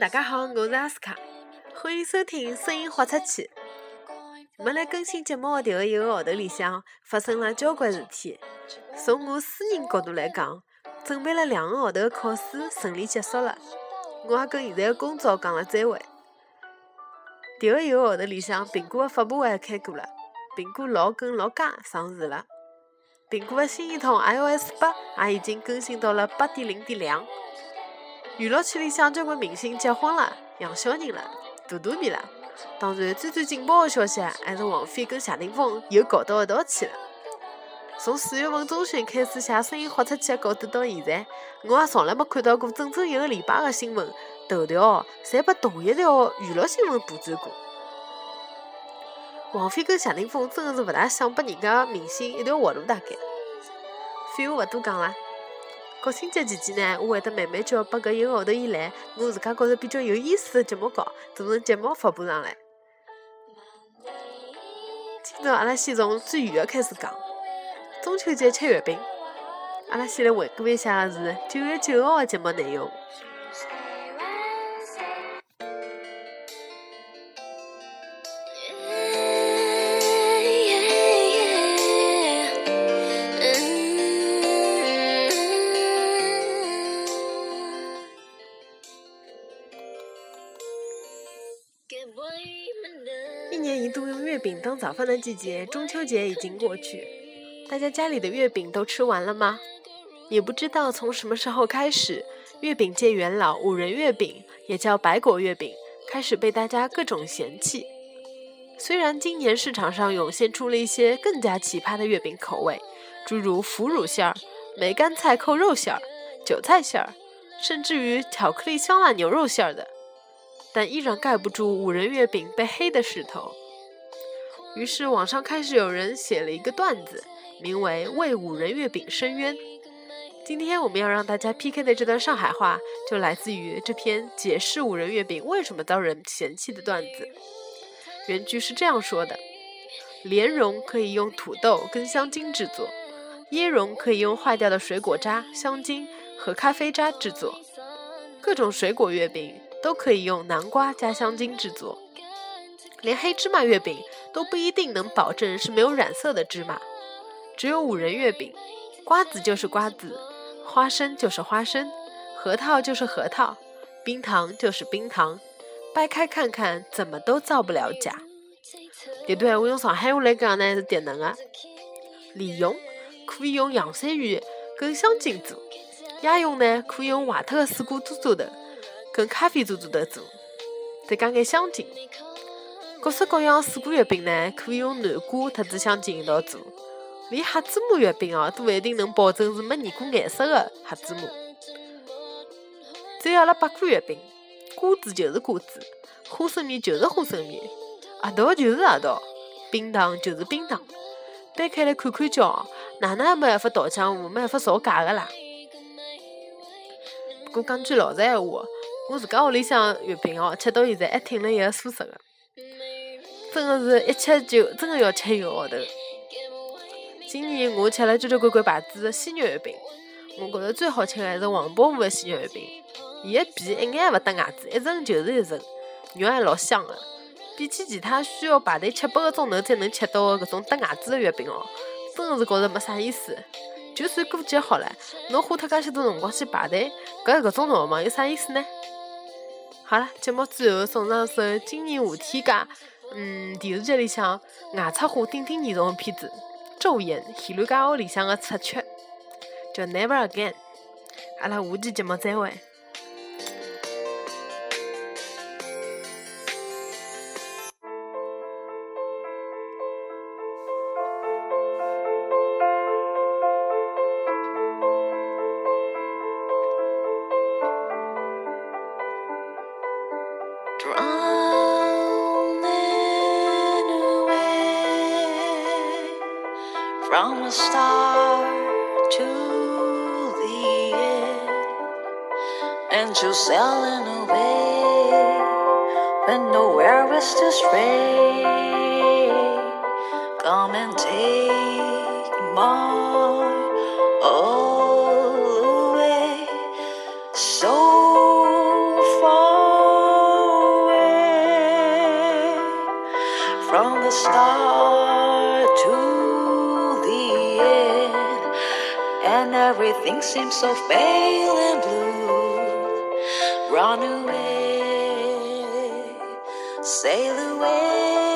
大家好，我是阿斯卡，欢迎收听声音豁出去。没来更新节目的第一个号头里向，发生了交关事体。从我私人角度来讲，准备了两个号头的考试顺利结束了，我也跟现在的工作讲了再会。迭个一个号头里向，苹果的发布会开过了，苹果六跟六加上市了，苹果的新一套 iOS 八也已经更新到了八点零点两。娱乐圈里向交关明星结婚了、养小人了、大肚皮了。当然，最最劲爆的消息还是王菲跟谢霆锋又搞到一道去了。从四月份中旬开始写声音豁出去的稿子到现在，我也从来没看到过整整一个礼拜的新闻头条侪被同一条娱乐新闻布展过。王菲跟谢霆锋真的是勿大想拨人家明星一条活路，大概。废话勿多讲了。国庆节期间呢，我会得慢慢叫把搿一个号头以来我自家觉着比较有意思的节目讲做成节目发布上来。今朝阿拉先从最远的开始讲，中秋节吃月饼。阿拉先来回顾一下是九月九号的节目内容。当早饭的季节，中秋节已经过去，大家家里的月饼都吃完了吗？也不知道从什么时候开始，月饼界元老五仁月饼，也叫白果月饼，开始被大家各种嫌弃。虽然今年市场上涌现出了一些更加奇葩的月饼口味，诸如腐乳馅儿、梅干菜扣肉馅儿、韭菜馅儿，甚至于巧克力香辣牛肉馅儿的，但依然盖不住五仁月饼被黑的势头。于是网上开始有人写了一个段子，名为《为五仁月饼申冤》。今天我们要让大家 PK 的这段上海话，就来自于这篇解释五仁月饼为什么遭人嫌弃的段子。原句是这样说的：莲蓉可以用土豆跟香精制作，椰蓉可以用坏掉的水果渣、香精和咖啡渣制作，各种水果月饼都可以用南瓜加香精制作。连黑芝麻月饼都不一定能保证是没有染色的芝麻，只有五仁月饼，瓜子就是瓜子，花生就是花生，核桃就是核桃，冰糖就是冰糖，掰开看看怎么都造不了假。迭段我用上海话来讲呢是迭能的：莲蓉可以用洋山芋跟香精做，椰蓉呢可以用坏脱的水果做做头跟咖啡做做头做，再加眼香精。各式各样的水果月饼呢，可以用南瓜特子香精一道做。连黑芝麻月饼哦，都勿一定能保证是没染过颜色的黑芝麻。再阿拉八果月饼，瓜子就是瓜子，花生米就是花生米，核桃就是核桃，冰糖就是冰糖。掰开来看看叫，哪能也没办法倒浆糊，没办法造假的啦。不过讲句老实闲话，我自家屋里向月饼哦，吃到现在还挺了一个舒适的。真的是一吃就真的要吃一个号头。今年我吃了交交关关牌子的鲜肉月饼，我觉着最好吃的还是黄宝富的鲜肉月饼。伊的皮一眼也勿搭牙子，一层就是一层，肉还老香的。比起其他需要排队七八个钟头才能吃到的搿种搭牙子的月饼哦，真的是觉着没啥意思。就算过节好了，侬花脱介许多辰光去排队，搿一个钟头嘛，有啥意思呢？好了，节目最后送上首今年夏天家。嗯，电视剧里向外插花顶顶严重的片子《昼颜》，喜兰家屋里向的插曲叫《Never Again》。阿拉下期节目再会。From the start to the end, and you're sailing away when nowhere is to stray. Come and take my all away, so far away from the start everything seems so pale and blue. Run away, sail away.